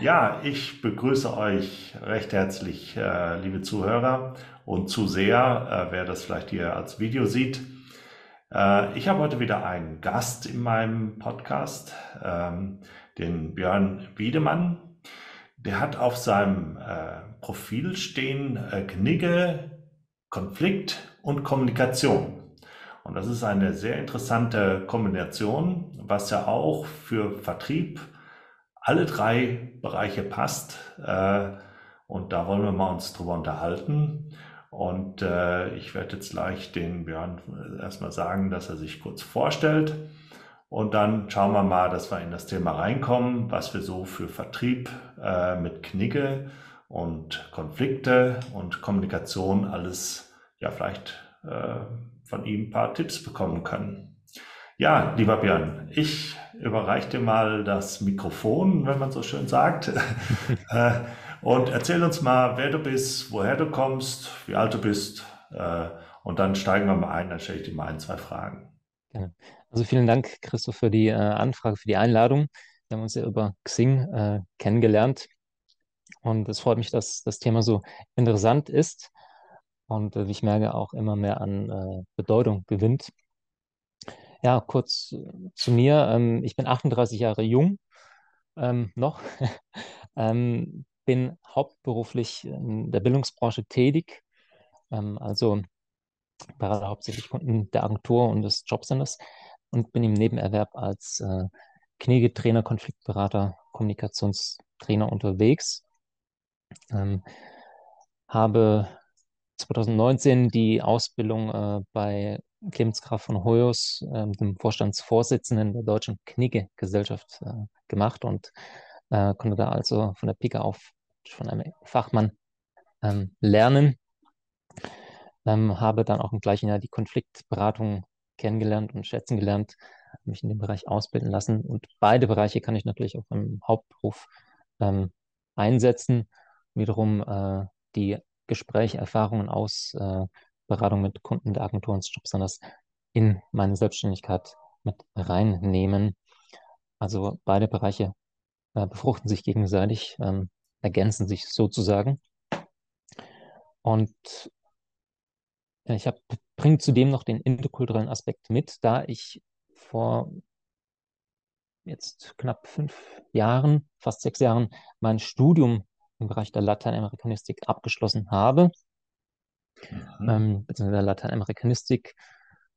Ja, ich begrüße euch recht herzlich, äh, liebe Zuhörer und Zuseher, äh, wer das vielleicht hier als Video sieht. Äh, ich habe heute wieder einen Gast in meinem Podcast, ähm, den Björn Wiedemann. Der hat auf seinem Profil stehen Knigge, Konflikt und Kommunikation. Und das ist eine sehr interessante Kombination, was ja auch für Vertrieb alle drei Bereiche passt. Äh, und da wollen wir mal uns drüber unterhalten. Und äh, ich werde jetzt gleich den Björn erstmal sagen, dass er sich kurz vorstellt. Und dann schauen wir mal, dass wir in das Thema reinkommen, was wir so für Vertrieb äh, mit Knigge und Konflikte und Kommunikation alles, ja, vielleicht äh, von ihm ein paar Tipps bekommen können. Ja, lieber Björn, ich überreiche dir mal das Mikrofon, wenn man so schön sagt. Äh, und erzähl uns mal, wer du bist, woher du kommst, wie alt du bist. Äh, und dann steigen wir mal ein, dann stelle ich dir mal ein, zwei Fragen. Gerne. Also vielen Dank, Christoph, für die äh, Anfrage, für die Einladung. Wir haben uns ja über Xing kennengelernt. Und es freut mich, dass das Thema so interessant ist und äh, wie ich merke, auch immer mehr an äh, Bedeutung gewinnt. Ja, kurz zu mir. Ähm, ich bin 38 Jahre jung ähm, noch. ähm, bin hauptberuflich in der Bildungsbranche tätig, ähm, also berate hauptsächlich Kunden der Agentur und des Jobcenters und bin im Nebenerwerb als äh, Knege-Trainer, Konfliktberater, Kommunikationstrainer unterwegs. Ähm, habe 2019 die Ausbildung äh, bei Clemens Graf von Hoyos, äh, dem Vorstandsvorsitzenden der Deutschen Knigge-Gesellschaft, äh, gemacht und äh, konnte da also von der Pike auf von einem Fachmann ähm, lernen. Ähm, habe dann auch im gleichen Jahr die Konfliktberatung kennengelernt und schätzen gelernt, mich in dem Bereich ausbilden lassen. Und beide Bereiche kann ich natürlich auch im Hauptberuf ähm, einsetzen. Wiederum äh, die Gespräche, Erfahrungen aus äh, Beratung mit Kunden der Agentur und Jobcenters in meine Selbstständigkeit mit reinnehmen. Also beide Bereiche äh, befruchten sich gegenseitig. Ähm, ergänzen sich sozusagen. Und ja, ich bringe zudem noch den interkulturellen Aspekt mit, da ich vor jetzt knapp fünf Jahren, fast sechs Jahren, mein Studium im Bereich der Lateinamerikanistik abgeschlossen habe. Mhm. Ähm, beziehungsweise der Lateinamerikanistik.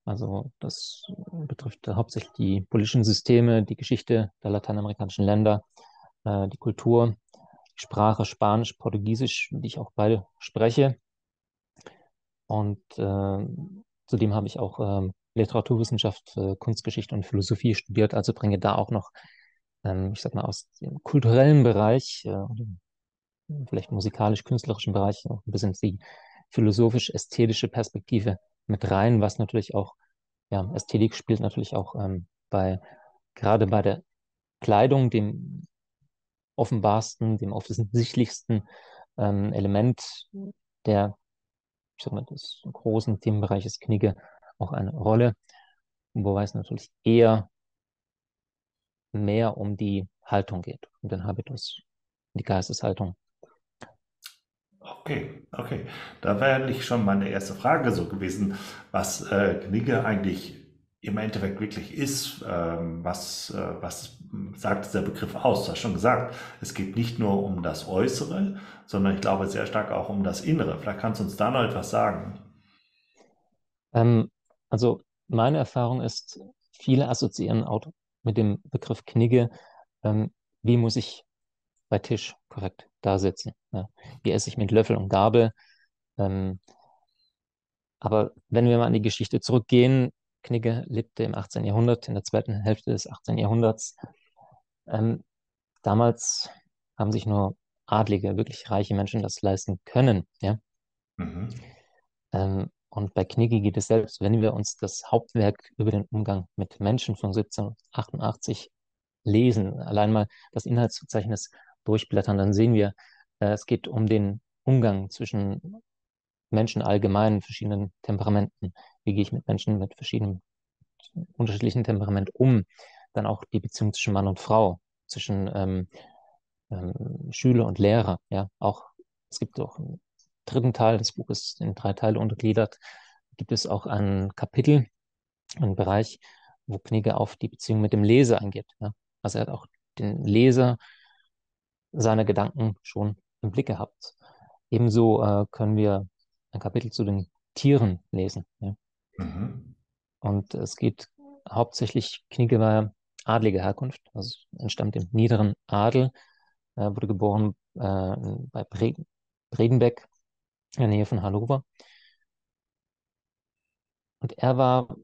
Also das betrifft hauptsächlich die politischen Systeme, die Geschichte der lateinamerikanischen Länder, äh, die Kultur Sprache Spanisch, Portugiesisch, die ich auch beide spreche. Und äh, zudem habe ich auch äh, Literaturwissenschaft, Kunstgeschichte und Philosophie studiert, also bringe da auch noch, ähm, ich sag mal, aus dem kulturellen Bereich, äh, vielleicht musikalisch-künstlerischen Bereich, auch ein bisschen die philosophisch-ästhetische Perspektive mit rein, was natürlich auch, ja, Ästhetik spielt natürlich auch ähm, bei, gerade bei der Kleidung, dem offenbarsten, dem offensichtlichsten ähm, Element der, ich sag mal, des großen Themenbereiches Knigge auch eine Rolle, wobei es natürlich eher mehr um die Haltung geht, um den Habitus, die Geisteshaltung. Okay, okay. Da wäre nicht schon meine erste Frage so gewesen, was äh, Knigge eigentlich im Endeffekt wirklich ist, ähm, was, äh, was sagt dieser Begriff aus? Du hast schon gesagt, es geht nicht nur um das Äußere, sondern ich glaube sehr stark auch um das Innere. Vielleicht kannst du uns da noch etwas sagen. Ähm, also meine Erfahrung ist, viele assoziieren auch mit dem Begriff Knigge, ähm, wie muss ich bei Tisch korrekt da sitzen? Ja? Wie esse ich mit Löffel und Gabel? Ähm, aber wenn wir mal an die Geschichte zurückgehen, Knigge lebte im 18. Jahrhundert, in der zweiten Hälfte des 18. Jahrhunderts. Ähm, damals haben sich nur adlige, wirklich reiche Menschen das leisten können. Ja? Mhm. Ähm, und bei Knigge geht es selbst, wenn wir uns das Hauptwerk über den Umgang mit Menschen von 1788 lesen, allein mal das Inhaltsverzeichnis durchblättern, dann sehen wir, äh, es geht um den Umgang zwischen Menschen allgemein, verschiedenen Temperamenten. Wie gehe ich mit Menschen mit verschiedenen unterschiedlichen Temperament um. Dann auch die Beziehung zwischen Mann und Frau, zwischen ähm, ähm, Schüler und Lehrer. Ja, auch es gibt auch einen dritten Teil des Buches in drei Teile untergliedert. Gibt es auch ein Kapitel, einen Bereich, wo Knigge auf die Beziehung mit dem Leser eingeht. Ja? Also er hat auch den Leser seine Gedanken schon im Blick gehabt. Ebenso äh, können wir ein Kapitel zu den Tieren lesen. Ja? Mhm. Und es geht hauptsächlich, Knigge war adlige Herkunft, also entstammt im niederen Adel, äh, wurde geboren äh, bei Bre Bredenbeck in der Nähe von Hannover. Und er war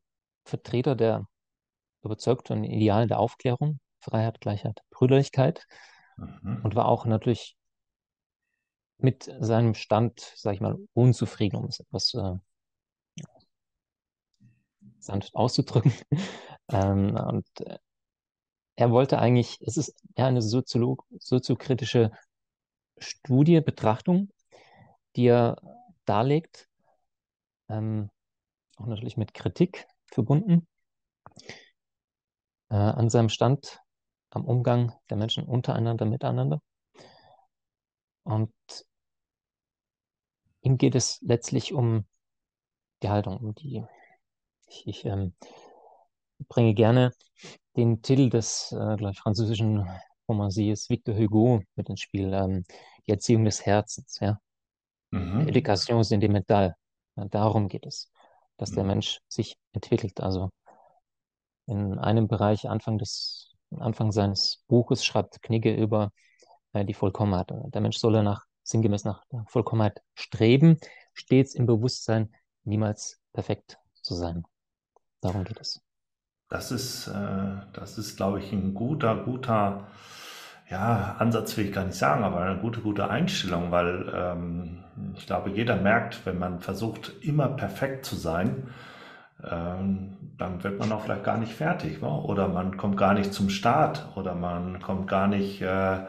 Vertreter der überzeugten Idealen der Aufklärung, Freiheit, Gleichheit, Brüderlichkeit mhm. und war auch natürlich mit seinem Stand, sag ich mal, unzufrieden, um es etwas äh, sanft auszudrücken. ähm, und äh, er wollte eigentlich, es ist eher eine Soziolog soziokritische Studie, Betrachtung, die er darlegt, ähm, auch natürlich mit Kritik verbunden, äh, an seinem Stand am Umgang der Menschen untereinander, miteinander. Und ihm geht es letztlich um die Haltung, um die. Ich, ich ähm, bringe gerne den Titel des äh, französischen Romanciers Victor Hugo mit ins Spiel, ähm, die Erziehung des Herzens, ja. Mhm. Education sentimental. Ja, darum geht es, dass mhm. der Mensch sich entwickelt. Also in einem Bereich Anfang des Anfang seines Buches schreibt Knigge über äh, die Vollkommenheit. Der Mensch solle nach sinngemäß nach Vollkommenheit streben, stets im Bewusstsein, niemals perfekt zu sein. Darum geht es. Das ist, äh, das ist, glaube ich, ein guter, guter, ja, Ansatz will ich gar nicht sagen, aber eine gute, gute Einstellung, weil ähm, ich glaube, jeder merkt, wenn man versucht, immer perfekt zu sein, dann wird man auch vielleicht gar nicht fertig. Oder man kommt gar nicht zum Start oder man kommt gar nicht äh,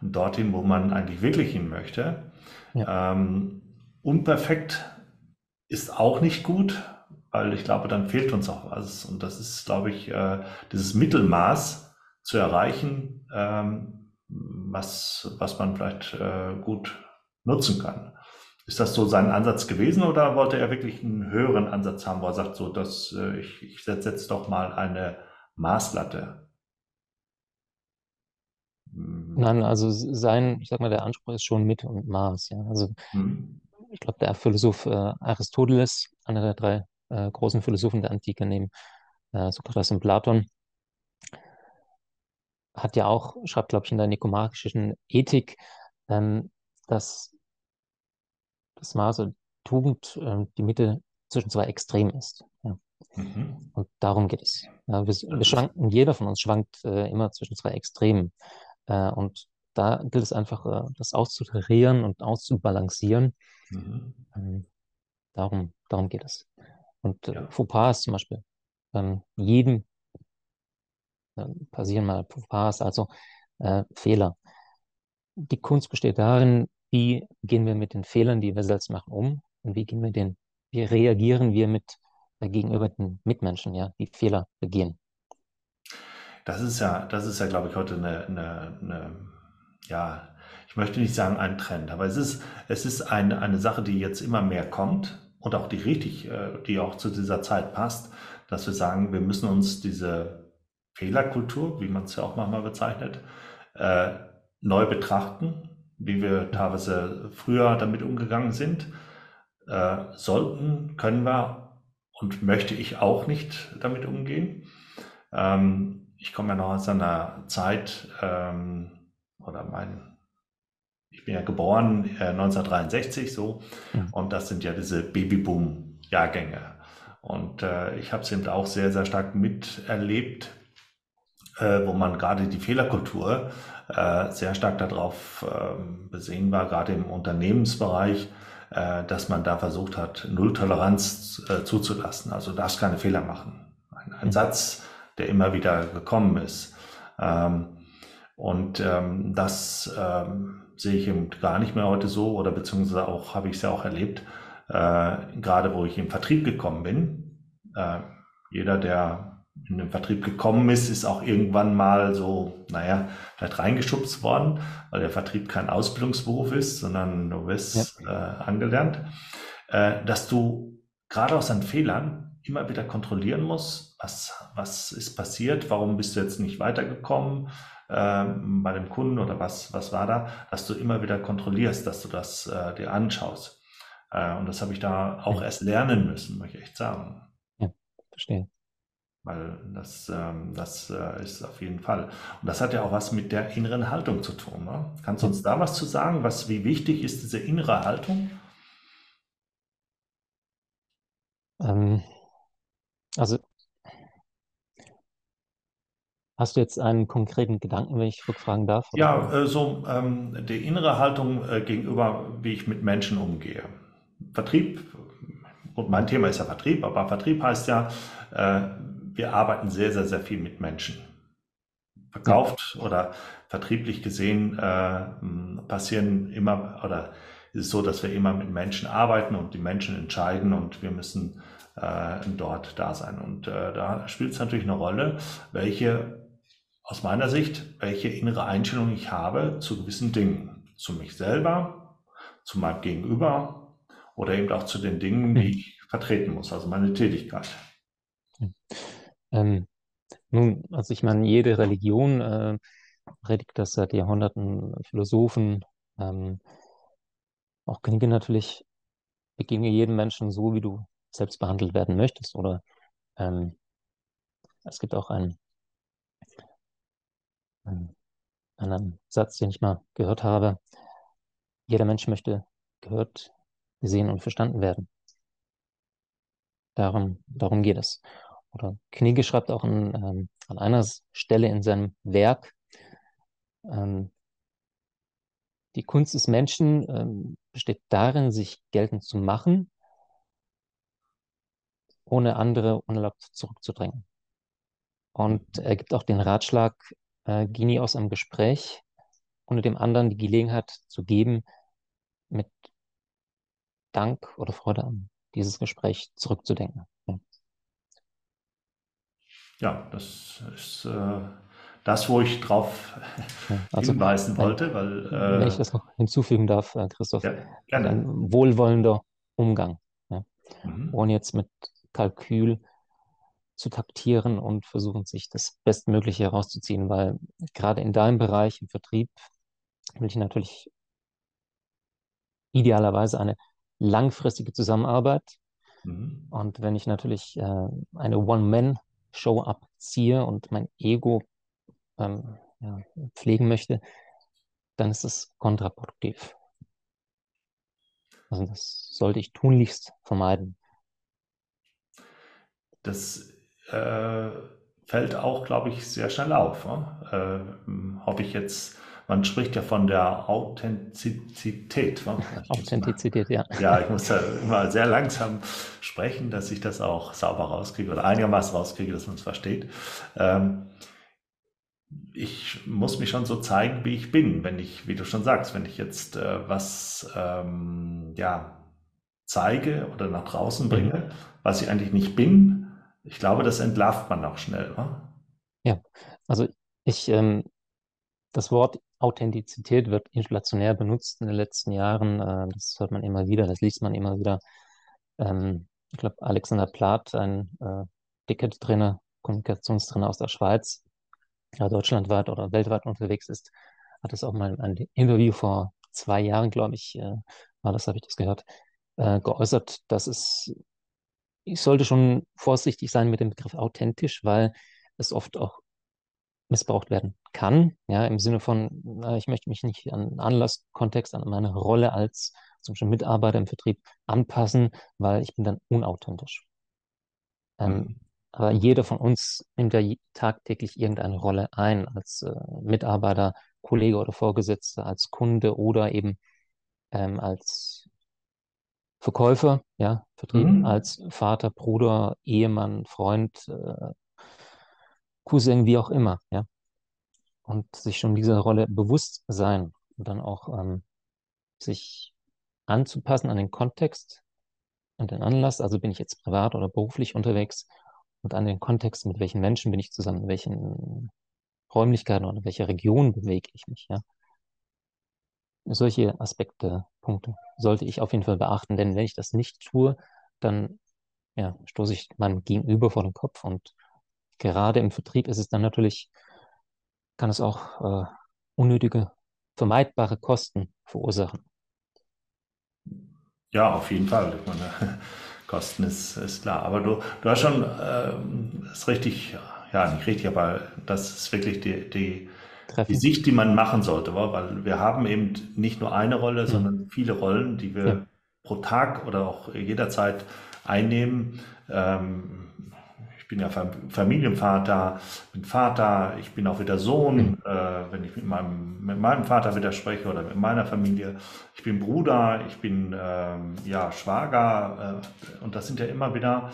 dorthin, wo man eigentlich wirklich hin möchte. Ja. Ähm, unperfekt ist auch nicht gut, weil ich glaube, dann fehlt uns auch was. Und das ist, glaube ich, äh, dieses Mittelmaß zu erreichen, ähm, was, was man vielleicht äh, gut nutzen kann. Ist das so sein Ansatz gewesen oder wollte er wirklich einen höheren Ansatz haben, wo er sagt, so, dass äh, ich, ich setze jetzt doch mal eine Maßlatte? Hm. Nein, also sein, ich sag mal, der Anspruch ist schon mit und Maß. Ja. Also hm. ich glaube, der Philosoph äh, Aristoteles, einer der drei äh, großen Philosophen der Antike neben äh, Sokrates und Platon, hat ja auch, schreibt, glaube ich, in der nikomachischen Ethik, ähm, dass das Maße Tugend äh, die Mitte zwischen zwei Extremen ist. Ja. Mhm. Und darum geht es. Ja, wir, wir, schwanken, jeder von uns schwankt äh, immer zwischen zwei Extremen. Äh, und da gilt es einfach, äh, das auszutarieren und auszubalancieren. Mhm. Ähm, darum, darum geht es. Und äh, ja. Fauxpas zum Beispiel. Ähm, jedem äh, passieren mal Fauxpas, also äh, Fehler. Die Kunst besteht darin, wie gehen wir mit den Fehlern, die wir selbst machen, um und wie gehen wir den, wie reagieren wir mit äh, gegenüber den Mitmenschen, ja, die Fehler begehen. Das ist ja, das ist ja, glaube ich, heute eine, eine, eine ja, ich möchte nicht sagen ein Trend, aber es ist, es ist eine, eine Sache, die jetzt immer mehr kommt und auch die richtig, äh, die auch zu dieser Zeit passt, dass wir sagen, wir müssen uns diese Fehlerkultur, wie man es ja auch manchmal bezeichnet, äh, neu betrachten wie wir teilweise früher damit umgegangen sind. Äh, sollten, können wir und möchte ich auch nicht damit umgehen. Ähm, ich komme ja noch aus einer Zeit, ähm, oder mein, ich bin ja geboren äh, 1963 so, ja. und das sind ja diese Babyboom-Jahrgänge. Und äh, ich habe es eben auch sehr, sehr stark miterlebt, äh, wo man gerade die Fehlerkultur äh, sehr stark darauf äh, besehen war, gerade im Unternehmensbereich, äh, dass man da versucht hat, Nulltoleranz äh, zuzulassen. Also darfst keine Fehler machen. Ein, ein mhm. Satz, der immer wieder gekommen ist. Ähm, und ähm, das ähm, sehe ich eben gar nicht mehr heute so oder beziehungsweise auch habe ich es ja auch erlebt, äh, gerade wo ich im Vertrieb gekommen bin. Äh, jeder, der in den Vertrieb gekommen ist, ist auch irgendwann mal so, naja, vielleicht reingeschubst worden, weil der Vertrieb kein Ausbildungsberuf ist, sondern du wirst ja. äh, angelernt, äh, dass du gerade aus deinen Fehlern immer wieder kontrollieren musst, was, was ist passiert, warum bist du jetzt nicht weitergekommen äh, bei dem Kunden oder was, was war da, dass du immer wieder kontrollierst, dass du das äh, dir anschaust. Äh, und das habe ich da auch erst lernen müssen, muss ich echt sagen. Ja, verstehe. Weil das, ähm, das äh, ist auf jeden Fall. Und das hat ja auch was mit der inneren Haltung zu tun. Ne? Kannst du uns da was zu sagen? Was, wie wichtig ist diese innere Haltung? Ähm, also Hast du jetzt einen konkreten Gedanken, wenn ich rückfragen darf? Oder? Ja, äh, so ähm, die innere Haltung äh, gegenüber, wie ich mit Menschen umgehe. Vertrieb, und mein Thema ist ja Vertrieb, aber Vertrieb heißt ja, äh, wir arbeiten sehr, sehr, sehr viel mit Menschen. Verkauft ja. oder vertrieblich gesehen äh, passieren immer oder ist es so, dass wir immer mit Menschen arbeiten und die Menschen entscheiden und wir müssen äh, dort da sein. Und äh, da spielt es natürlich eine Rolle, welche aus meiner Sicht, welche innere Einstellung ich habe zu gewissen Dingen. Zu mich selber, zu meinem Gegenüber oder eben auch zu den Dingen, die hm. ich vertreten muss, also meine Tätigkeit. Ähm, nun, also ich meine, jede Religion äh, predigt das seit Jahrhunderten, Philosophen, ähm, auch Kniege natürlich, begegne jedem Menschen so, wie du selbst behandelt werden möchtest. Oder ähm, es gibt auch einen, einen Satz, den ich mal gehört habe. Jeder Mensch möchte gehört, gesehen und verstanden werden. Darum, darum geht es. Oder Knigge schreibt auch an, ähm, an einer Stelle in seinem Werk, ähm, die Kunst des Menschen ähm, besteht darin, sich geltend zu machen, ohne andere unerlaubt zurückzudrängen. Und er gibt auch den Ratschlag, äh, geh nie aus einem Gespräch, ohne dem anderen die Gelegenheit zu geben, mit Dank oder Freude an dieses Gespräch zurückzudenken. Ja. Das ist äh, das, wo ich drauf also, hinweisen wollte, weil. Äh, wenn ich das noch hinzufügen darf, äh, Christoph, ja, gerne. ein wohlwollender Umgang. Ja? Mhm. Ohne jetzt mit Kalkül zu taktieren und versuchen, sich das Bestmögliche herauszuziehen, weil gerade in deinem Bereich im Vertrieb will ich natürlich idealerweise eine langfristige Zusammenarbeit. Mhm. Und wenn ich natürlich äh, eine One-Man-Show abziehe und mein Ego ähm, ja, pflegen möchte, dann ist es kontraproduktiv. Also das sollte ich tunlichst vermeiden. Das äh, fällt auch, glaube ich, sehr schnell auf. Ne? Äh, hoffe ich jetzt, man spricht ja von der Authentizität. Authentizität, ja. Ja, ich muss ja immer sehr langsam sprechen, dass ich das auch sauber rauskriege oder einigermaßen rauskriege, dass man es versteht. Ähm, ich muss mich schon so zeigen, wie ich bin, wenn ich, wie du schon sagst, wenn ich jetzt äh, was ähm, ja, zeige oder nach draußen bringe, was ich eigentlich nicht bin, ich glaube, das entlarvt man auch schnell. Ne? Ja, also ich, ähm, das Wort Authentizität wird inflationär benutzt in den letzten Jahren. Äh, das hört man immer wieder, das liest man immer wieder. Ähm, ich glaube, Alexander Plath, ein äh, Ticket-Trainer, Kommunikationstrainer aus der Schweiz, der deutschlandweit oder weltweit unterwegs ist, hat es auch mal in einem Interview vor zwei Jahren, glaube ich, äh, war das, habe ich das gehört, geäußert, dass es ich sollte schon vorsichtig sein mit dem Begriff authentisch, weil es oft auch missbraucht werden kann. Ja, im Sinne von, ich möchte mich nicht an Anlasskontext, an meine Rolle als zum Beispiel Mitarbeiter im Vertrieb anpassen, weil ich bin dann unauthentisch. Ähm, mhm. Aber jeder von uns nimmt ja tagtäglich irgendeine Rolle ein, als äh, Mitarbeiter, Kollege oder Vorgesetzter, als Kunde oder eben ähm, als Verkäufer, ja, vertrieben mhm. als Vater, Bruder, Ehemann, Freund, äh, Cousin, wie auch immer, ja. Und sich schon dieser Rolle bewusst sein und dann auch ähm, sich anzupassen an den Kontext und den Anlass. Also bin ich jetzt privat oder beruflich unterwegs und an den Kontext, mit welchen Menschen bin ich zusammen, in welchen Räumlichkeiten oder in welcher Region bewege ich mich, ja. Solche Aspekte, Punkte sollte ich auf jeden Fall beachten, denn wenn ich das nicht tue, dann ja, stoße ich meinem Gegenüber vor den Kopf und gerade im Vertrieb ist es dann natürlich, kann es auch äh, unnötige, vermeidbare Kosten verursachen. Ja, auf jeden Fall. Ich meine, Kosten ist, ist klar. Aber du, du hast schon äh, ist richtig, ja, nicht richtig, aber das ist wirklich die, die, die Sicht, die man machen sollte, weil wir haben eben nicht nur eine Rolle, mhm. sondern viele Rollen, die wir ja. pro Tag oder auch jederzeit einnehmen. Ähm, ich bin ja Familienvater, bin Vater, ich bin auch wieder Sohn, mhm. äh, wenn ich mit meinem, mit meinem Vater wieder spreche oder mit meiner Familie. Ich bin Bruder, ich bin ähm, ja Schwager äh, und das sind ja immer wieder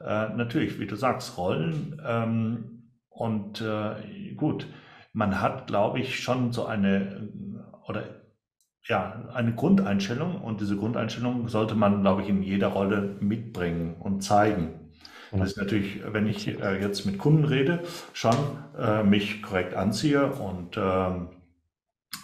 äh, natürlich, wie du sagst, Rollen. Ähm, und äh, gut, man hat, glaube ich, schon so eine oder ja, eine Grundeinstellung und diese Grundeinstellung sollte man, glaube ich, in jeder Rolle mitbringen und zeigen. Das ist natürlich, wenn ich äh, jetzt mit Kunden rede, schon äh, mich korrekt anziehe und ähm,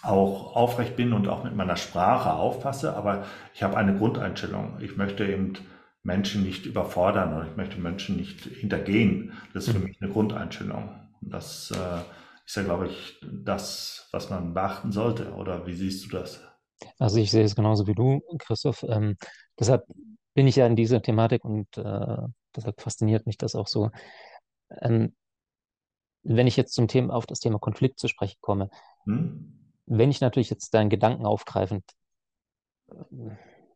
auch aufrecht bin und auch mit meiner Sprache aufpasse, aber ich habe eine Grundeinstellung. Ich möchte eben Menschen nicht überfordern oder ich möchte Menschen nicht hintergehen. Das ist für mhm. mich eine Grundeinstellung. Und das äh, ist ja, glaube ich, das, was man beachten sollte. Oder wie siehst du das? Also ich sehe es genauso wie du, Christoph. Ähm, deshalb bin ich ja in dieser Thematik und äh, deshalb fasziniert mich das auch so. Ähm, wenn ich jetzt zum Thema auf das Thema Konflikt zu sprechen komme, hm? wenn ich natürlich jetzt deinen Gedanken aufgreifend äh,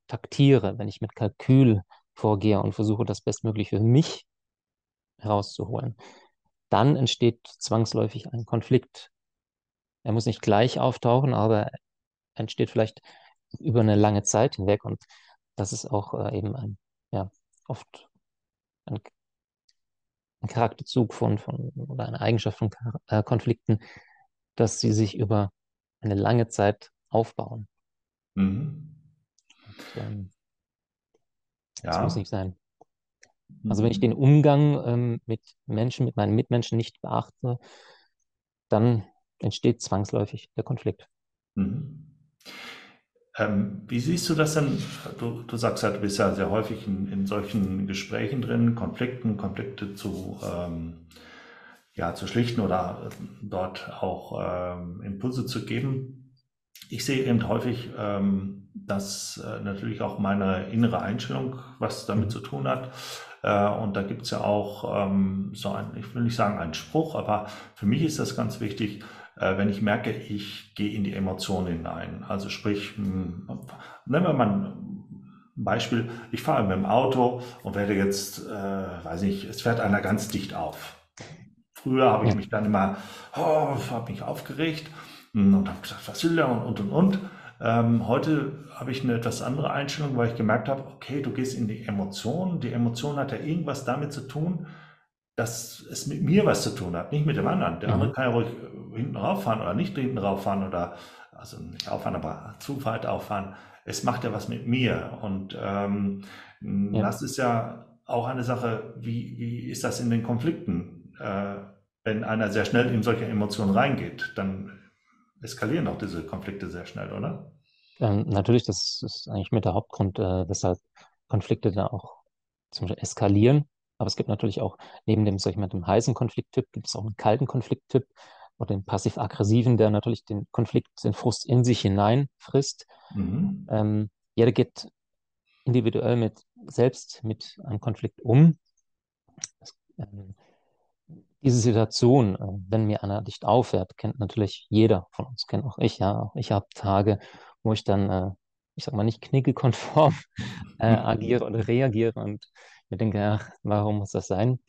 taktiere, wenn ich mit Kalkül vorgehe und versuche, das Bestmögliche für mich herauszuholen, dann entsteht zwangsläufig ein Konflikt. Er muss nicht gleich auftauchen, aber entsteht vielleicht über eine lange Zeit hinweg und das ist auch äh, eben ein, ja, oft ein, ein Charakterzug von, von oder eine Eigenschaft von äh, Konflikten, dass sie sich über eine lange Zeit aufbauen. Mhm. Und, ähm, ja. Das muss nicht sein. Also wenn ich den mhm. Umgang ähm, mit Menschen, mit meinen Mitmenschen nicht beachte, dann entsteht zwangsläufig der Konflikt. Mhm. Ähm, wie siehst du das denn? Du, du, sagst ja, du bist ja sehr häufig in, in solchen Gesprächen drin, Konflikten, Konflikte zu, ähm, ja, zu schlichten oder dort auch ähm, Impulse zu geben. Ich sehe eben häufig, ähm, dass äh, natürlich auch meine innere Einstellung was damit zu tun hat. Äh, und da gibt es ja auch ähm, so ein, ich will nicht sagen einen Spruch, aber für mich ist das ganz wichtig, wenn ich merke, ich gehe in die Emotionen hinein. Also sprich, hm, nehmen wir mal ein Beispiel, ich fahre mit dem Auto und werde jetzt, äh, weiß nicht, es fährt einer ganz dicht auf. Früher habe ich mich dann immer, oh, habe mich aufgeregt hm, und habe gesagt, was will der und und und und. Ähm, heute habe ich eine etwas andere Einstellung, weil ich gemerkt habe, okay, du gehst in die Emotionen. Die Emotion hat ja irgendwas damit zu tun, dass es mit mir was zu tun hat, nicht mit dem anderen. Der mhm. andere kann ja ruhig hinten rauffahren oder nicht hinten rauffahren oder, also nicht auffahren, aber zu weit auffahren. Es macht ja was mit mir. Und ähm, ja. das ist ja auch eine Sache, wie, wie ist das in den Konflikten? Äh, wenn einer sehr schnell in solche Emotionen reingeht, dann eskalieren auch diese Konflikte sehr schnell, oder? Ähm, natürlich, das ist eigentlich mit der Hauptgrund, äh, weshalb Konflikte da auch zum Beispiel eskalieren. Aber es gibt natürlich auch, neben dem, sag ich mal, dem heißen Konflikttyp, gibt es auch einen kalten Konflikttyp oder den passiv-aggressiven, der natürlich den Konflikt, den Frust in sich hinein frisst. Mhm. Ähm, jeder geht individuell mit, selbst mit einem Konflikt um. Das, ähm, diese Situation, äh, wenn mir einer dicht aufhört, kennt natürlich jeder von uns, kennt auch ich, ja. Auch ich habe Tage, wo ich dann, äh, ich sag mal, nicht knickekonform äh, agiere oder reagiere und mir denke, ach, warum muss das sein?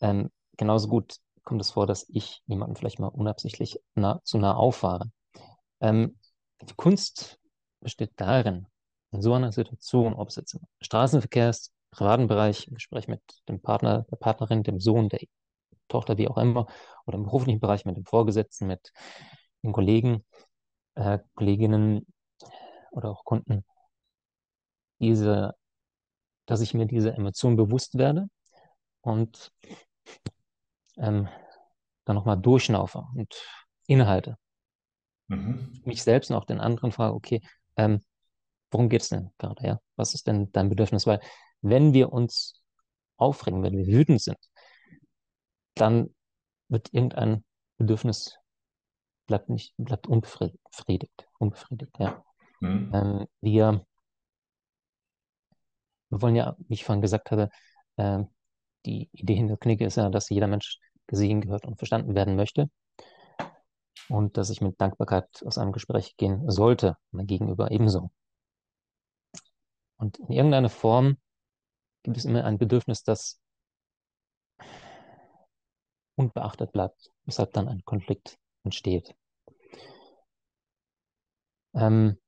Ähm, genauso gut kommt es vor, dass ich jemanden vielleicht mal unabsichtlich nah, zu nah auffahre. Ähm, die Kunst besteht darin, in so einer Situation, ob es jetzt im Straßenverkehr ist, privaten Bereich, im Gespräch mit dem Partner, der Partnerin, dem Sohn, der Tochter, wie auch immer, oder im beruflichen Bereich mit dem Vorgesetzten, mit den Kollegen, äh, Kolleginnen oder auch Kunden, diese, dass ich mir diese Emotion bewusst werde und ähm, dann nochmal durchschnaufe und innehalte. Mhm. Mich selbst und auch den anderen frage, okay, ähm, worum geht es denn gerade? Ja? Was ist denn dein Bedürfnis? Weil wenn wir uns aufregen, wenn wir wütend sind, dann wird irgendein Bedürfnis bleibt nicht, bleibt unbefriedigt, unbefriedigt, ja. Mhm. Ähm, wir, wir wollen ja, wie ich vorhin gesagt habe, äh, die Idee hinter Knigge ist ja, dass jeder Mensch gesehen, gehört und verstanden werden möchte und dass ich mit Dankbarkeit aus einem Gespräch gehen sollte, mein Gegenüber ebenso. Und in irgendeiner Form gibt es immer ein Bedürfnis, das unbeachtet bleibt, weshalb dann ein Konflikt entsteht. Ähm,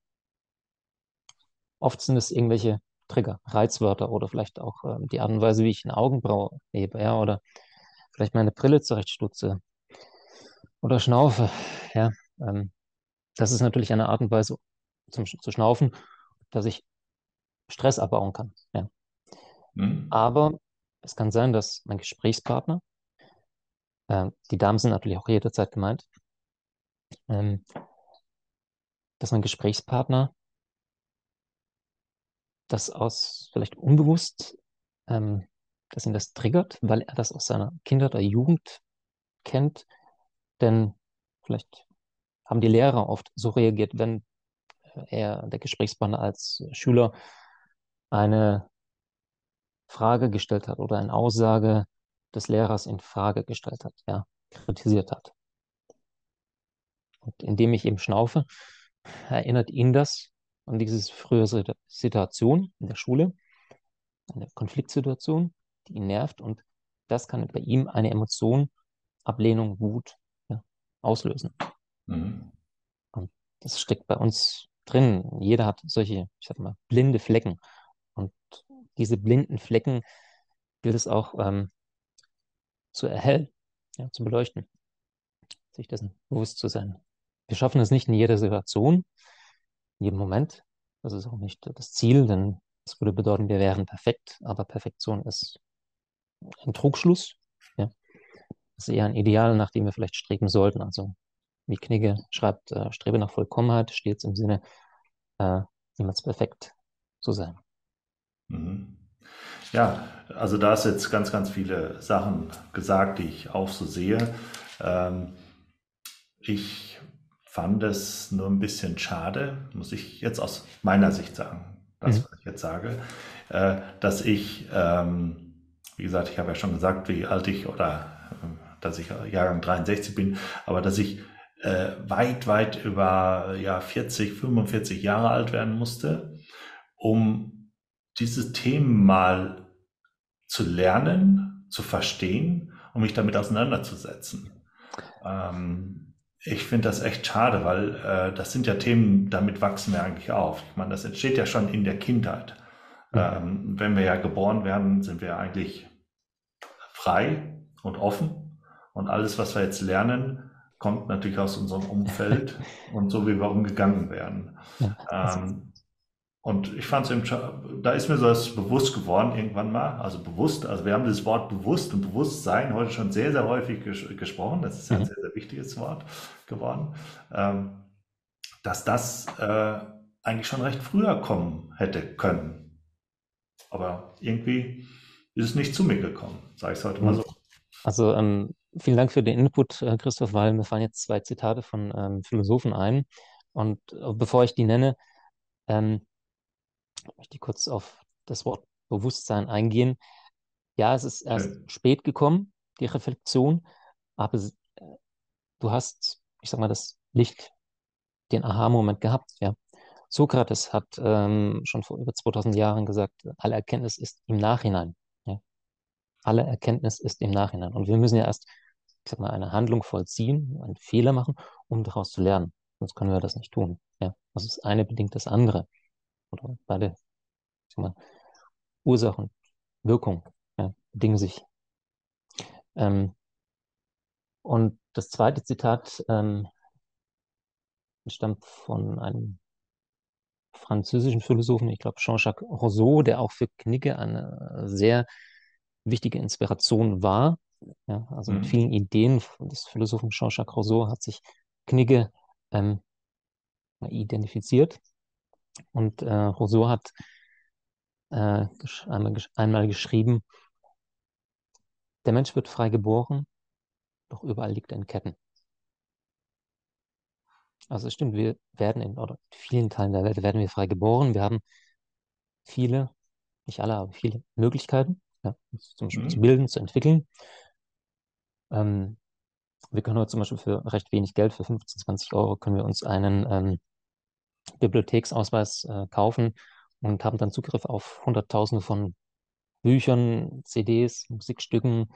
oft sind es irgendwelche Trigger, Reizwörter oder vielleicht auch ähm, die Art und Weise, wie ich eine Augenbraue hebe, ja, oder vielleicht meine Brille zurechtstutze oder schnaufe, ja. Ähm, das ist natürlich eine Art und Weise zum, zu schnaufen, dass ich Stress abbauen kann, ja. Mhm. Aber es kann sein, dass mein Gesprächspartner, äh, die Damen sind natürlich auch jederzeit gemeint, ähm, dass mein Gesprächspartner das aus vielleicht unbewusst, ähm, dass ihn das triggert, weil er das aus seiner Kindheit oder Jugend kennt. Denn vielleicht haben die Lehrer oft so reagiert, wenn er, der Gesprächspartner als Schüler, eine Frage gestellt hat oder eine Aussage des Lehrers in Frage gestellt hat, ja, kritisiert hat. Und indem ich eben schnaufe, erinnert ihn das an diese frühere Situation in der Schule, eine Konfliktsituation, die ihn nervt und das kann bei ihm eine Emotion, Ablehnung, Wut ja, auslösen. Mhm. Und das steckt bei uns drin. Jeder hat solche, ich sag mal, blinde Flecken. Und diese blinden Flecken gilt es auch ähm, zu erhellen, ja, zu beleuchten, sich dessen bewusst zu sein. Wir schaffen es nicht in jeder Situation, jedem Moment. Das ist auch nicht das Ziel, denn es würde bedeuten, wir wären perfekt, aber Perfektion ist ein Trugschluss. Ja. Das ist eher ein Ideal, nach dem wir vielleicht streben sollten. Also wie Knigge schreibt, äh, strebe nach Vollkommenheit, steht im Sinne, äh, niemals perfekt zu sein. Mhm. Ja, also da ist jetzt ganz, ganz viele Sachen gesagt, die ich auch so sehe. Ähm, ich fand es nur ein bisschen schade, muss ich jetzt aus meiner Sicht sagen, das, mhm. was ich jetzt sage, äh, dass ich, ähm, wie gesagt, ich habe ja schon gesagt, wie alt ich oder äh, dass ich Jahrgang 63 bin, aber dass ich äh, weit, weit über ja, 40, 45 Jahre alt werden musste, um diese Themen mal zu lernen, zu verstehen und mich damit auseinanderzusetzen. Ähm, ich finde das echt schade, weil äh, das sind ja Themen, damit wachsen wir eigentlich auf. Ich meine, das entsteht ja schon in der Kindheit. Ja. Ähm, wenn wir ja geboren werden, sind wir eigentlich frei und offen. Und alles, was wir jetzt lernen, kommt natürlich aus unserem Umfeld und so, wie wir umgegangen werden. Ja, ähm, und ich fand es eben, da ist mir so das bewusst geworden irgendwann mal, also bewusst, also wir haben das Wort bewusst und Bewusstsein heute schon sehr, sehr häufig ges gesprochen, das ist ja ein mhm. sehr, sehr wichtiges Wort geworden, ähm, dass das äh, eigentlich schon recht früher kommen hätte können. Aber irgendwie ist es nicht zu mir gekommen, sage ich es heute mal so. Also ähm, vielen Dank für den Input, äh, Christoph, weil mir fallen jetzt zwei Zitate von ähm, Philosophen ein. Und äh, bevor ich die nenne, ähm, ich möchte kurz auf das Wort Bewusstsein eingehen. Ja, es ist erst ja. spät gekommen, die Reflexion, aber äh, du hast, ich sag mal, das Licht, den Aha-Moment gehabt, ja. Sokrates hat ähm, schon vor über 2000 Jahren gesagt, alle Erkenntnis ist im Nachhinein. Ja. Alle Erkenntnis ist im Nachhinein. Und wir müssen ja erst, ich sag mal, eine Handlung vollziehen, einen Fehler machen, um daraus zu lernen. Sonst können wir das nicht tun. Ja. Also das eine bedingt das andere oder beide mal, Ursache und Wirkung ja, bedingen sich. Ähm, und das zweite Zitat ähm, stammt von einem französischen Philosophen, ich glaube Jean-Jacques Rousseau, der auch für Knigge eine sehr wichtige Inspiration war. Ja, also mit vielen Ideen des Philosophen Jean-Jacques Rousseau hat sich Knigge ähm, identifiziert. Und äh, Rousseau hat äh, einmal, einmal geschrieben, der Mensch wird frei geboren, doch überall liegt er in Ketten. Also es stimmt, wir werden in, oder in vielen Teilen der Welt werden wir frei geboren. Wir haben viele, nicht alle, aber viele Möglichkeiten, ja, zum Beispiel mhm. zu bilden, zu entwickeln. Ähm, wir können heute zum Beispiel für recht wenig Geld, für 15, 20 Euro, können wir uns einen ähm, Bibliotheksausweis äh, kaufen und haben dann Zugriff auf Hunderttausende von Büchern, CDs, Musikstücken.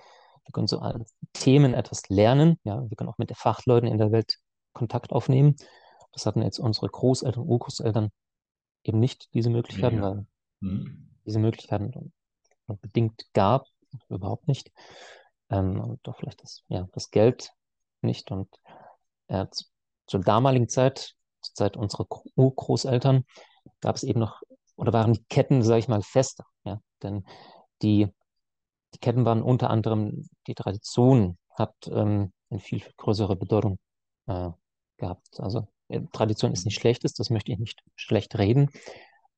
Wir können zu allen Themen etwas lernen. Ja, wir können auch mit Fachleuten in der Welt Kontakt aufnehmen. Das hatten jetzt unsere Großeltern, Urgroßeltern eben nicht diese Möglichkeiten, ja. weil mhm. diese Möglichkeiten bedingt gab, überhaupt nicht. Ähm, und doch vielleicht das, ja, das Geld nicht. Und äh, zur damaligen Zeit, Zeit unserer Urgroßeltern, gab es eben noch, oder waren die Ketten, sage ich mal, fester. Ja? Denn die, die Ketten waren unter anderem, die Tradition hat ähm, eine viel, viel größere Bedeutung äh, gehabt. Also äh, Tradition ist nicht schlechtes, das möchte ich nicht schlecht reden.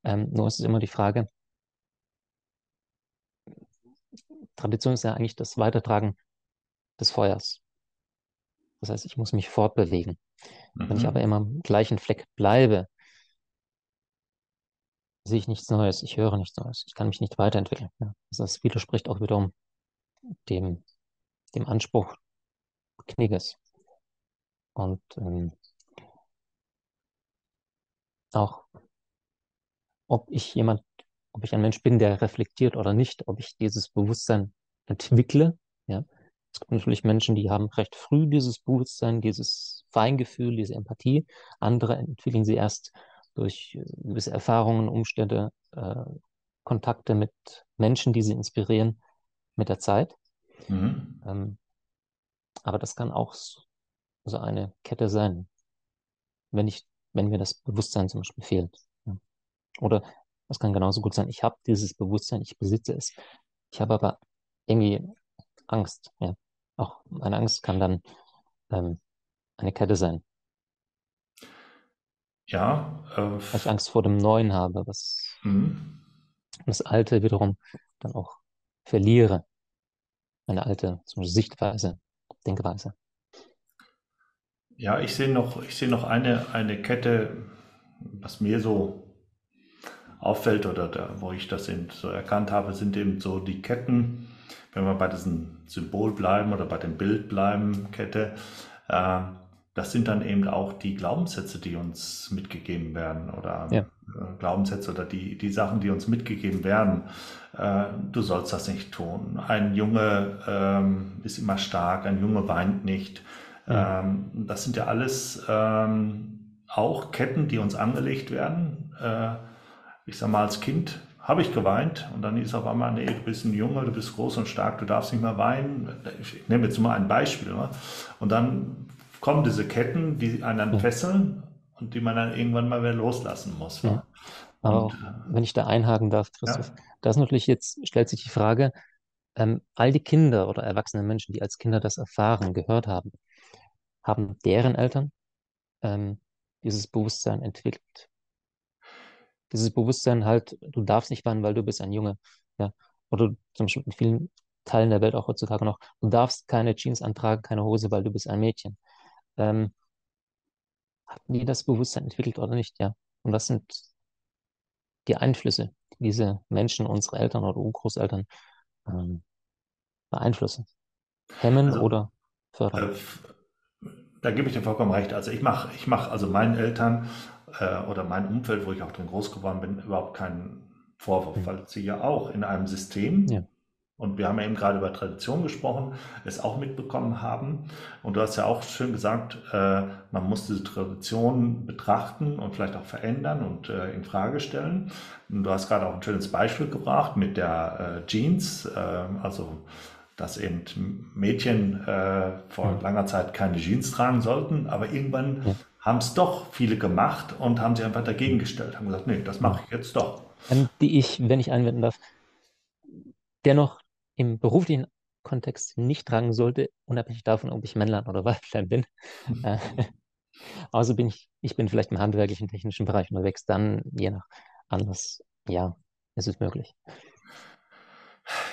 Ähm, nur ist es immer die Frage, Tradition ist ja eigentlich das Weitertragen des Feuers. Das heißt, ich muss mich fortbewegen. Mhm. Wenn ich mhm. aber immer am gleichen Fleck bleibe, sehe ich nichts Neues, ich höre nichts Neues, ich kann mich nicht weiterentwickeln. Ja. Also das widerspricht auch wiederum dem, dem Anspruch Knigges. Und ähm, auch, ob ich jemand, ob ich ein Mensch bin, der reflektiert oder nicht, ob ich dieses Bewusstsein entwickle. Ja. Es gibt natürlich Menschen, die haben recht früh dieses Bewusstsein, dieses Feingefühl, diese Empathie. Andere entwickeln sie erst durch äh, gewisse Erfahrungen, Umstände, äh, Kontakte mit Menschen, die sie inspirieren mit der Zeit. Mhm. Ähm, aber das kann auch so eine Kette sein, wenn ich, wenn mir das Bewusstsein zum Beispiel fehlt. Ja. Oder es kann genauso gut sein, ich habe dieses Bewusstsein, ich besitze es. Ich habe aber irgendwie Angst. Ja. Auch meine Angst kann dann ähm, eine Kette sein. Ja. Äh, Weil ich Angst vor dem Neuen habe, was mhm. das Alte wiederum dann auch verliere. Eine alte zum Beispiel Sichtweise, Denkweise. Ja, ich sehe noch, ich sehe noch eine, eine Kette, was mir so auffällt oder da, wo ich das eben so erkannt habe, sind eben so die Ketten, wenn wir bei diesem Symbol bleiben oder bei dem Bild bleiben, Kette, äh, das sind dann eben auch die Glaubenssätze, die uns mitgegeben werden oder ja. äh, Glaubenssätze oder die, die Sachen, die uns mitgegeben werden. Äh, du sollst das nicht tun. Ein Junge ähm, ist immer stark, ein Junge weint nicht. Ähm, das sind ja alles ähm, auch Ketten, die uns angelegt werden. Äh, ich sag mal, als Kind habe ich geweint und dann ist auf einmal, nee, du bist ein Junge, du bist groß und stark, du darfst nicht mehr weinen. Ich nehme jetzt mal ein Beispiel. Ne? Und dann kommen diese Ketten, die einen dann fesseln und die man dann irgendwann mal wieder loslassen muss. Ja. Aber und, äh, wenn ich da einhaken darf, Christoph, ja. da ist natürlich jetzt, stellt sich die Frage, ähm, all die Kinder oder erwachsene Menschen, die als Kinder das erfahren, gehört haben, haben deren Eltern ähm, dieses Bewusstsein entwickelt. Dieses Bewusstsein halt, du darfst nicht weinen, weil du bist ein Junge. Ja? Oder zum Beispiel in vielen Teilen der Welt auch heutzutage noch, du darfst keine Jeans antragen, keine Hose, weil du bist ein Mädchen. Ähm, hatten die das Bewusstsein entwickelt oder nicht? Ja. Und was sind die Einflüsse, die diese Menschen, unsere Eltern oder Urgroßeltern ähm, beeinflussen? Hemmen also, oder fördern? Da gebe ich dir vollkommen recht. Also ich mache, ich mache also meinen Eltern äh, oder mein Umfeld, wo ich auch drin groß geworden bin, überhaupt keinen Vorwurf, mhm. weil sie ja auch in einem System, ja. und wir haben ja eben gerade über Tradition gesprochen, es auch mitbekommen haben. Und du hast ja auch schön gesagt, äh, man muss diese Tradition betrachten und vielleicht auch verändern und äh, in Frage stellen. Und du hast gerade auch ein schönes Beispiel gebracht mit der äh, Jeans, äh, also dass eben Mädchen äh, vor ja. langer Zeit keine Jeans tragen sollten, aber irgendwann ja. haben es doch viele gemacht und haben sich einfach dagegen gestellt, haben gesagt, nee, das mache ich jetzt doch. Die ich, wenn ich einwenden darf, dennoch im beruflichen Kontext nicht tragen sollte, unabhängig davon, ob ich Männlein oder Weiblein bin. Äh, außer bin ich, ich bin vielleicht im handwerklichen, technischen Bereich unterwegs, dann je nach Anlass, ja, ist es möglich.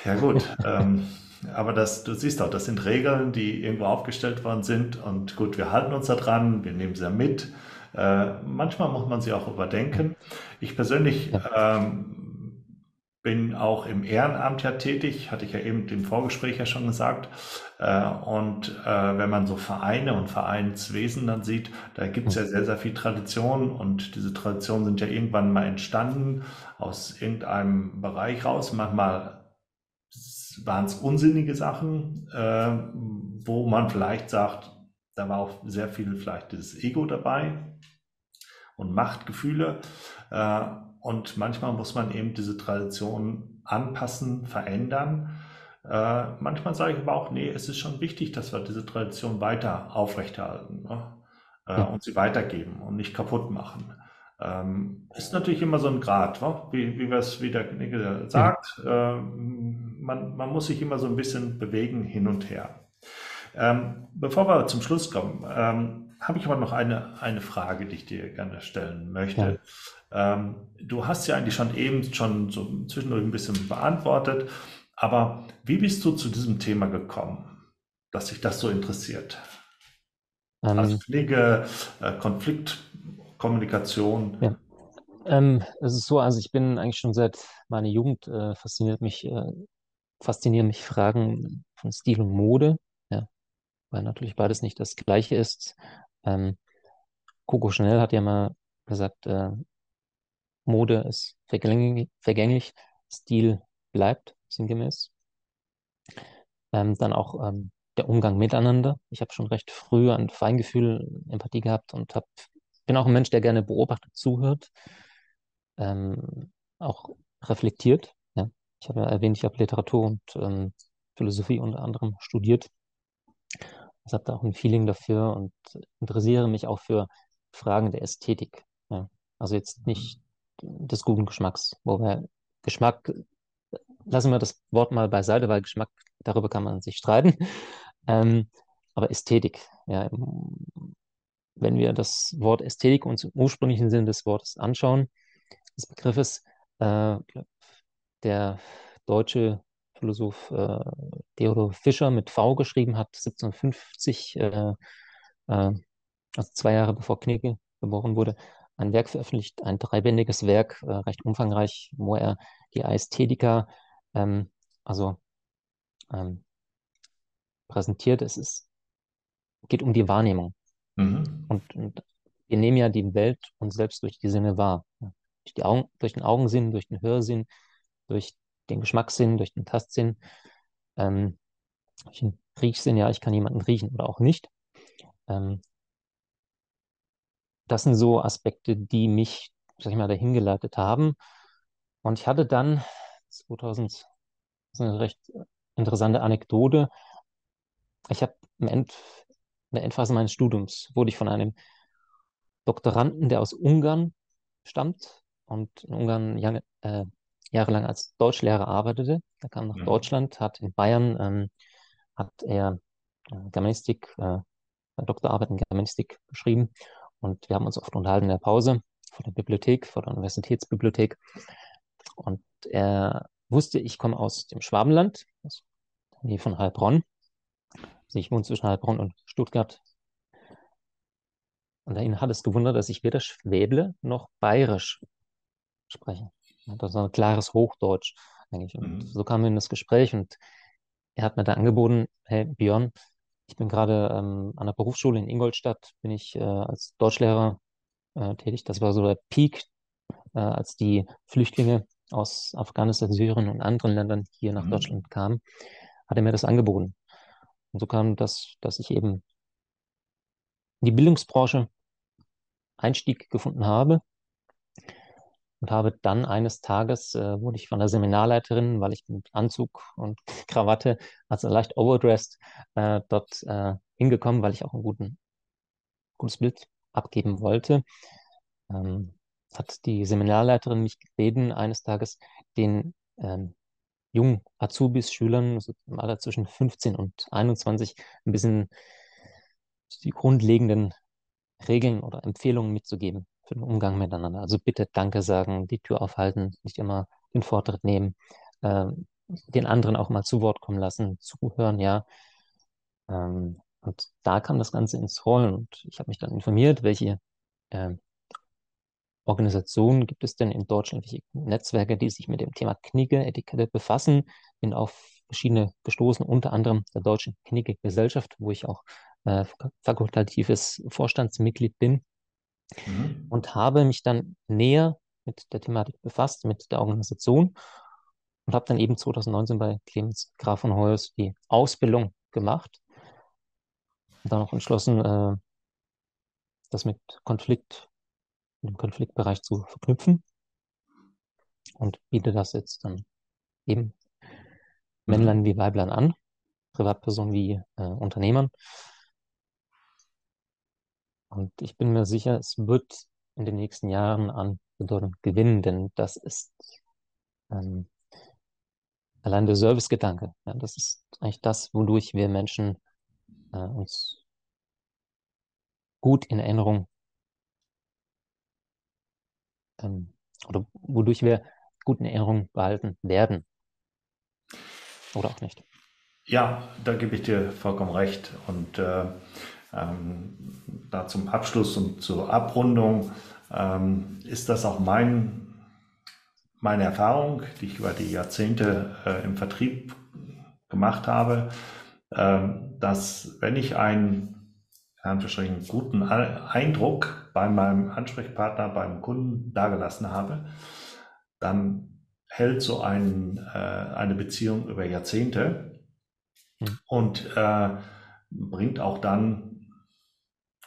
Ja gut, ähm, aber das, du siehst auch, das sind Regeln, die irgendwo aufgestellt worden sind und gut, wir halten uns da dran, wir nehmen sie ja mit. Äh, manchmal muss man sie auch überdenken. Ich persönlich ähm, bin auch im Ehrenamt ja tätig, hatte ich ja eben im Vorgespräch ja schon gesagt. Äh, und äh, wenn man so Vereine und Vereinswesen dann sieht, da gibt es ja sehr, sehr viel Tradition und diese Traditionen sind ja irgendwann mal entstanden aus irgendeinem Bereich raus. Manchmal waren es unsinnige Sachen, äh, wo man vielleicht sagt, da war auch sehr viel vielleicht das Ego dabei und Machtgefühle. Äh, und manchmal muss man eben diese Tradition anpassen, verändern. Äh, manchmal sage ich aber auch, nee, es ist schon wichtig, dass wir diese Tradition weiter aufrechterhalten ne? äh, und sie weitergeben und nicht kaputt machen. Ähm, ist natürlich immer so ein Grad, wie, wie, wie der Knigge sagt. Ja. Ähm, man, man muss sich immer so ein bisschen bewegen hin und her. Ähm, bevor wir zum Schluss kommen, ähm, habe ich aber noch eine, eine Frage, die ich dir gerne stellen möchte. Ja. Ähm, du hast ja eigentlich schon eben schon so zwischendurch ein bisschen beantwortet, aber wie bist du zu diesem Thema gekommen, dass sich das so interessiert? Ähm, also Pflege, äh, Konflikt, Kommunikation? Ja. Ähm, es ist so, also ich bin eigentlich schon seit meiner Jugend äh, fasziniert mich, äh, faszinieren mich Fragen von Stil und Mode, ja, weil natürlich beides nicht das Gleiche ist. Ähm, Coco Chanel hat ja mal gesagt, äh, Mode ist vergänglich, vergänglich, Stil bleibt sinngemäß. Ähm, dann auch ähm, der Umgang miteinander. Ich habe schon recht früh ein Feingefühl, Empathie gehabt und hab, bin auch ein Mensch, der gerne beobachtet, zuhört, ähm, auch reflektiert. Ich habe ja erwähnt, ich habe Literatur und ähm, Philosophie unter anderem studiert. Ich habe da auch ein Feeling dafür und interessiere mich auch für Fragen der Ästhetik. Ja. Also jetzt nicht des guten Geschmacks, wo wir Geschmack, lassen wir das Wort mal beiseite, weil Geschmack, darüber kann man sich streiten. Ähm, aber Ästhetik, ja, wenn wir das Wort Ästhetik uns im ursprünglichen Sinn des Wortes anschauen, des Begriffes, äh, der deutsche Philosoph äh, Theodor Fischer mit V geschrieben hat, 1750, äh, äh, also zwei Jahre bevor Knigge geboren wurde, ein Werk veröffentlicht, ein dreibändiges Werk, äh, recht umfangreich, wo er die Ästhetika, ähm, also ähm, präsentiert. Es ist, geht um die Wahrnehmung. Mhm. Und, und, wir nehmen ja die Welt uns selbst durch die Sinne wahr. Durch, die Augen, durch den Augensinn, durch den Hörsinn, durch den Geschmackssinn, durch den Tastsinn, ähm, durch den Riechsinn, ja, ich kann jemanden riechen oder auch nicht. Ähm, das sind so Aspekte, die mich, sag ich mal, dahin geleitet haben. Und ich hatte dann 2000, das ist eine recht interessante Anekdote. Ich habe End, in der Endphase meines Studiums wurde ich von einem Doktoranden, der aus Ungarn stammt und in Ungarn Young, äh, jahrelang als Deutschlehrer arbeitete. Er kam nach mhm. Deutschland, hat in Bayern ähm, hat er äh, Germanistik, äh, Doktorarbeit in Germanistik geschrieben und wir haben uns oft unterhalten in der Pause vor der Bibliothek, vor der Universitätsbibliothek. Und er wusste, ich komme aus dem Schwabenland, aus der Nähe von Heilbronn. Also ich wohne zwischen Heilbronn und Stuttgart. Und ihn hat es gewundert, dass ich weder Schwäble noch Bayerisch spreche. Das ist ein klares Hochdeutsch eigentlich. Und mhm. so kamen wir in das Gespräch und er hat mir da angeboten, hey Björn, ich bin gerade ähm, an der Berufsschule in Ingolstadt, bin ich äh, als Deutschlehrer äh, tätig. Das war so der Peak, äh, als die Flüchtlinge aus Afghanistan, Syrien und anderen Ländern hier nach mhm. Deutschland kamen, hat er mir das angeboten. Und so kam das, dass ich eben in die Bildungsbranche Einstieg gefunden habe und habe dann eines Tages, äh, wurde ich von der Seminarleiterin, weil ich mit Anzug und Krawatte, also leicht overdressed, äh, dort äh, hingekommen, weil ich auch ein guten, gutes Bild abgeben wollte. Ähm, hat die Seminarleiterin mich gebeten, eines Tages den ähm, jungen Azubis, Schülern, so im Alter zwischen 15 und 21, ein bisschen die grundlegenden Regeln oder Empfehlungen mitzugeben für den Umgang miteinander. Also bitte Danke sagen, die Tür aufhalten, nicht immer den Vortritt nehmen, äh, den anderen auch mal zu Wort kommen lassen, zuhören, ja. Ähm, und da kam das Ganze ins Rollen und ich habe mich dann informiert, welche äh, Organisationen gibt es denn in Deutschland, welche Netzwerke, die sich mit dem Thema Knigge-Etikette befassen. Bin auf verschiedene gestoßen, unter anderem der Deutschen Knigge-Gesellschaft, wo ich auch äh, fakultatives Vorstandsmitglied bin mhm. und habe mich dann näher mit der Thematik befasst, mit der Organisation und habe dann eben 2019 bei Clemens Graf von Hoyers die Ausbildung gemacht und dann auch entschlossen, äh, das mit Konflikt, dem Konfliktbereich zu verknüpfen und biete das jetzt dann eben mhm. Männlein wie Weiblein an, Privatpersonen wie äh, Unternehmern und ich bin mir sicher, es wird in den nächsten Jahren an Bedeutung gewinnen, denn das ist ähm, allein der Servicegedanke. Ja, das ist eigentlich das, wodurch wir Menschen äh, uns gut in Erinnerung ähm, oder wodurch wir gut in Erinnerung behalten werden. Oder auch nicht. Ja, da gebe ich dir vollkommen recht. Und äh, ähm, da zum Abschluss und zur Abrundung ähm, ist das auch mein, meine Erfahrung, die ich über die Jahrzehnte äh, im Vertrieb gemacht habe, äh, dass wenn ich einen einen guten Eindruck bei meinem Ansprechpartner, beim Kunden dagelassen habe, dann hält so ein, äh, eine Beziehung über Jahrzehnte mhm. und äh, bringt auch dann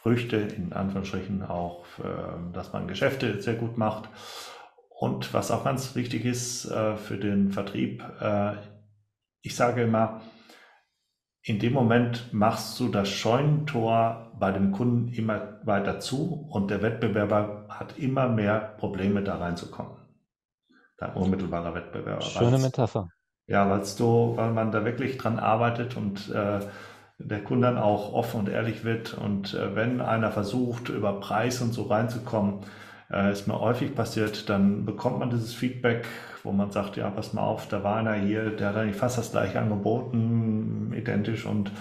Früchte, in Anführungsstrichen auch, ähm, dass man Geschäfte sehr gut macht. Und was auch ganz wichtig ist äh, für den Vertrieb, äh, ich sage immer, in dem Moment machst du das Scheunentor bei dem Kunden immer weiter zu und der Wettbewerber hat immer mehr Probleme da reinzukommen. Dein unmittelbarer Wettbewerber. Schöne Metapher. Ja, weil du, weil man da wirklich dran arbeitet und äh, der Kunde dann auch offen und ehrlich wird. Und äh, wenn einer versucht, über Preis und so reinzukommen, äh, ist mir häufig passiert, dann bekommt man dieses Feedback, wo man sagt, ja, pass mal auf, da war einer hier, der hat eigentlich fast das gleiche angeboten, identisch und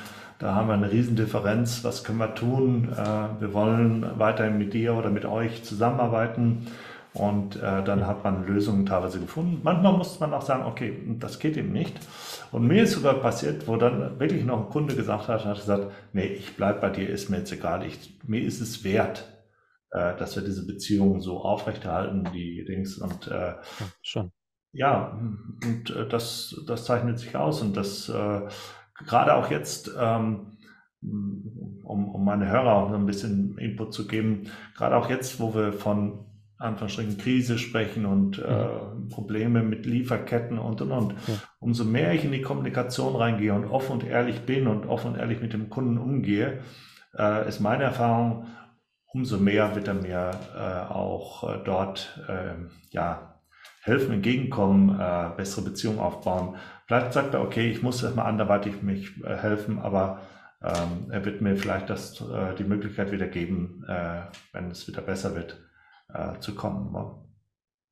da haben wir eine Riesendifferenz. Was können wir tun? Äh, wir wollen weiterhin mit dir oder mit euch zusammenarbeiten. Und äh, dann hat man Lösungen teilweise gefunden. Manchmal muss man auch sagen, okay, das geht eben nicht. Und mir ist sogar passiert, wo dann wirklich noch ein Kunde gesagt hat, hat gesagt, nee, ich bleibe bei dir, ist mir jetzt egal. Ich, mir ist es wert, äh, dass wir diese Beziehung so aufrechterhalten, die Dings. Und äh, schon. Ja, und äh, das, das zeichnet sich aus. Und das äh, gerade auch jetzt, ähm, um, um meine Hörer auch ein bisschen Input zu geben, gerade auch jetzt, wo wir von Anführungsstrichen Krise sprechen und äh, Probleme mit Lieferketten und und und. Ja. Umso mehr ich in die Kommunikation reingehe und offen und ehrlich bin und offen und ehrlich mit dem Kunden umgehe, äh, ist meine Erfahrung, umso mehr wird er mir äh, auch äh, dort ähm, ja, helfen, entgegenkommen, äh, bessere Beziehungen aufbauen. Vielleicht sagt er, okay, ich muss erstmal anderweitig mich äh, helfen, aber ähm, er wird mir vielleicht das, die Möglichkeit wieder geben, wenn es wieder besser wird äh, zu kommen.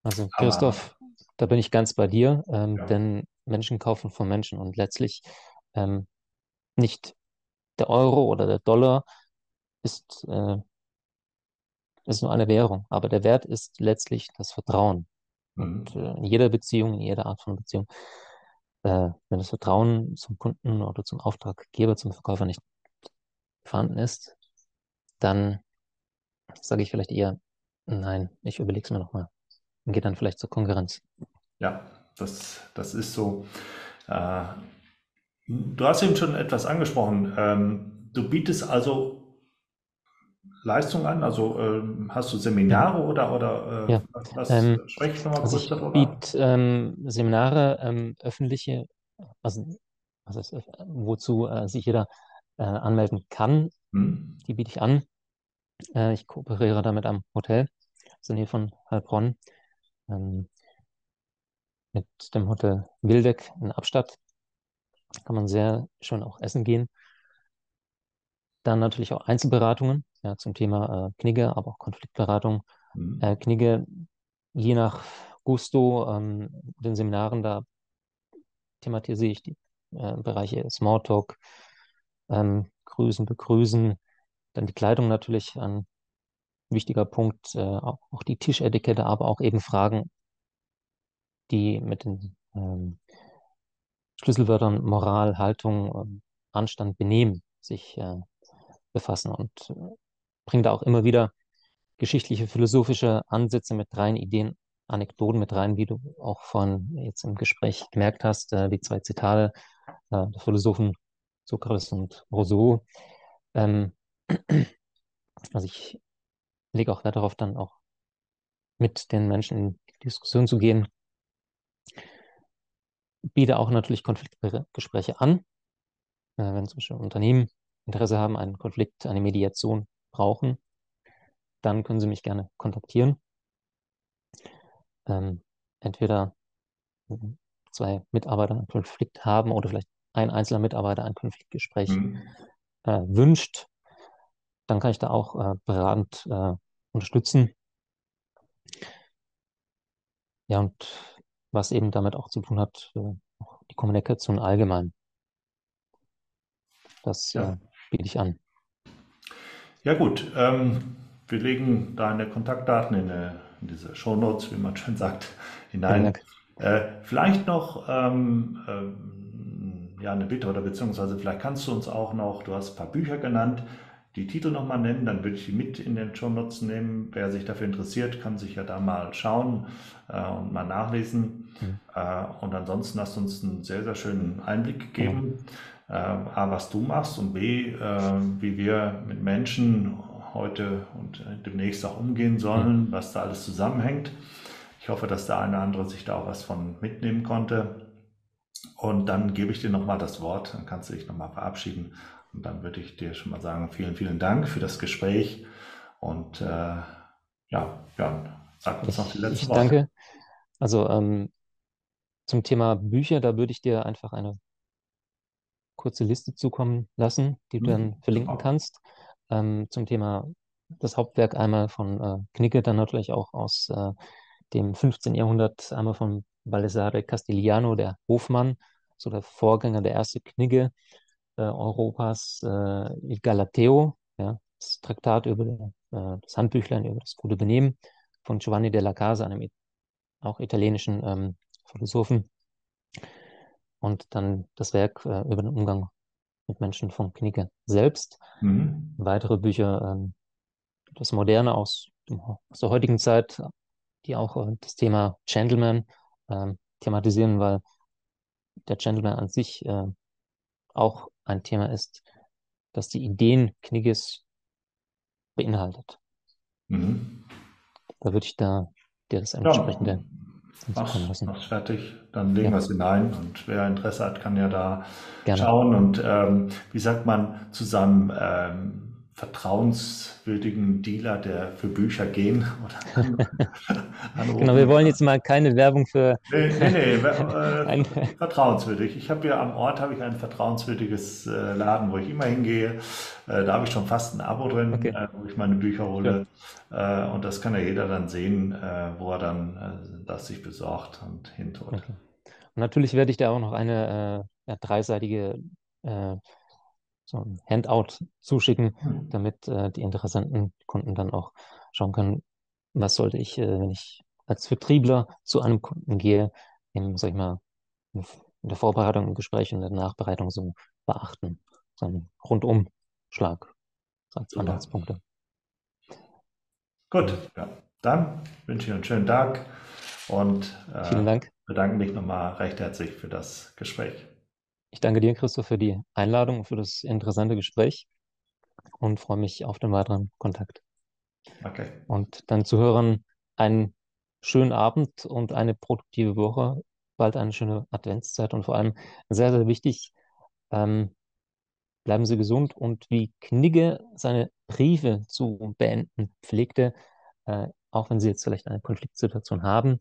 Also Christoph, Aber, da bin ich ganz bei dir, ähm, ja. denn Menschen kaufen von Menschen und letztlich ähm, nicht der Euro oder der Dollar ist, äh, ist nur eine Währung, aber der Wert ist letztlich das Vertrauen. Mhm. Und äh, in jeder Beziehung, in jeder Art von Beziehung, äh, wenn das Vertrauen zum Kunden oder zum Auftraggeber, zum Verkäufer nicht vorhanden ist, dann sage ich vielleicht eher, Nein, ich überlege es mir nochmal. Und gehe dann vielleicht zur Konkurrenz. Ja, das, das ist so. Äh, du hast eben schon etwas angesprochen. Ähm, du bietest also Leistung an? Also ähm, hast du Seminare oder, oder äh, ja. was? Ähm, Sprech nochmal also kurz ich darüber. biete ähm, Seminare, ähm, öffentliche, also, also wozu äh, sich jeder äh, anmelden kann. Hm. Die biete ich an. Äh, ich kooperiere da mit einem Hotel, in der Nähe von Heilbronn. Ähm, mit dem Hotel Wildeck in Abstadt. Kann man sehr schön auch essen gehen. Dann natürlich auch Einzelberatungen ja, zum Thema äh, Knigge, aber auch Konfliktberatung. Mhm. Äh, Knigge, je nach Gusto, ähm, den Seminaren, da thematisiere ich die äh, Bereiche Smalltalk, ähm, Grüßen, Begrüßen, dann die Kleidung natürlich ein wichtiger Punkt, äh, auch, die Tischetikette, aber auch eben Fragen, die mit den ähm, Schlüsselwörtern Moral, Haltung, ähm, Anstand, Benehmen sich äh, befassen und äh, bringt da auch immer wieder geschichtliche, philosophische Ansätze mit rein, Ideen, Anekdoten mit rein, wie du auch vorhin jetzt im Gespräch gemerkt hast, äh, die zwei Zitate äh, der Philosophen Sokrates und Rousseau. Ähm, also ich lege auch Wert darauf, dann auch mit den Menschen in die Diskussion zu gehen. Biete auch natürlich Konfliktgespräche an, äh, wenn zum Beispiel Unternehmen Interesse haben, einen Konflikt, eine Mediation brauchen, dann können Sie mich gerne kontaktieren. Ähm, entweder zwei Mitarbeiter einen Konflikt haben oder vielleicht ein einzelner Mitarbeiter ein Konfliktgespräch mhm. äh, wünscht, dann kann ich da auch äh, beratend äh, unterstützen. Ja, und was eben damit auch zu tun hat, äh, die Kommunikation allgemein. Das ja. Äh, biete ich an. Ja gut, ähm, wir legen deine Kontaktdaten in, eine, in diese Show Notes, wie man schön sagt, hinein. Äh, vielleicht noch ähm, ähm, ja, eine Bitte oder beziehungsweise vielleicht kannst du uns auch noch, du hast ein paar Bücher genannt, die Titel nochmal nennen, dann würde ich die mit in den Show Notes nehmen. Wer sich dafür interessiert, kann sich ja da mal schauen äh, und mal nachlesen. Mhm. Äh, und ansonsten hast du uns einen sehr, sehr schönen Einblick gegeben. Mhm äh, A, was du machst und B, äh, wie wir mit Menschen heute und demnächst auch umgehen sollen, mhm. was da alles zusammenhängt. Ich hoffe, dass der eine oder andere sich da auch was von mitnehmen konnte. Und dann gebe ich dir nochmal das Wort, dann kannst du dich nochmal verabschieden. Und dann würde ich dir schon mal sagen, vielen, vielen Dank für das Gespräch. Und äh, ja, Björn, sag uns noch die letzte ich Worte. Danke. Also ähm, zum Thema Bücher, da würde ich dir einfach eine kurze Liste zukommen lassen, die du mhm. dann verlinken kannst. Ähm, zum Thema das Hauptwerk einmal von äh, Knigge, dann natürlich auch aus äh, dem 15. Jahrhundert, einmal von Baldassare Castigliano, der Hofmann, so der Vorgänger, der erste Knigge Europas, äh, Il Galateo, ja, das Traktat über äh, das Handbüchlein über das gute Benehmen von Giovanni della Casa, einem auch italienischen ähm, Philosophen und dann das Werk äh, über den Umgang mit Menschen von Knigge selbst. Mhm. Weitere Bücher, ähm, das Moderne aus, aus der heutigen Zeit, die auch äh, das Thema Gentleman äh, thematisieren, weil der Gentleman an sich äh, auch ein Thema ist, das die Ideen Knigges beinhaltet. Mhm. Da würde ich da dir das entsprechende ja mach's, mach's fertig, dann legen ja. wir es hinein und wer Interesse hat, kann ja da Gerne. schauen und ähm, wie sagt man, zusammen ähm, vertrauenswürdigen Dealer, der für Bücher gehen. genau, wir wollen jetzt mal keine Werbung für. Nee, nee, nee äh, vertrauenswürdig. Ich habe ja am Ort habe ich ein vertrauenswürdiges äh, Laden, wo ich immer hingehe. Äh, da habe ich schon fast ein Abo drin, okay. Äh, wo ich meine Bücher hole. Ja. Äh, und das kann ja jeder dann sehen, äh, wo er dann das sich besorgt und hintut. Okay. Und natürlich werde ich da auch noch eine dreiseitige so ein Handout zuschicken, hm. damit äh, die interessanten Kunden dann auch schauen können, was sollte ich, äh, wenn ich als Vertriebler zu einem Kunden gehe, in, sag ich mal, in der Vorbereitung, im Gespräch und in der Nachbereitung so beachten. So ein Rundumschlag als Super. Anhaltspunkte. Gut, ja. dann wünsche ich einen schönen Tag und äh, bedanke mich nochmal recht herzlich für das Gespräch. Ich danke dir, Christoph, für die Einladung und für das interessante Gespräch und freue mich auf den weiteren Kontakt. Okay. Und dann Zuhörern einen schönen Abend und eine produktive Woche, bald eine schöne Adventszeit und vor allem sehr, sehr wichtig, ähm, bleiben Sie gesund und wie Knigge seine Briefe zu beenden pflegte, äh, auch wenn Sie jetzt vielleicht eine Konfliktsituation haben,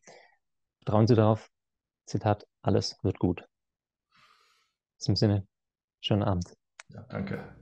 vertrauen Sie darauf, Zitat, alles wird gut. Diesem Sinne, schönen Abend. Ja, danke.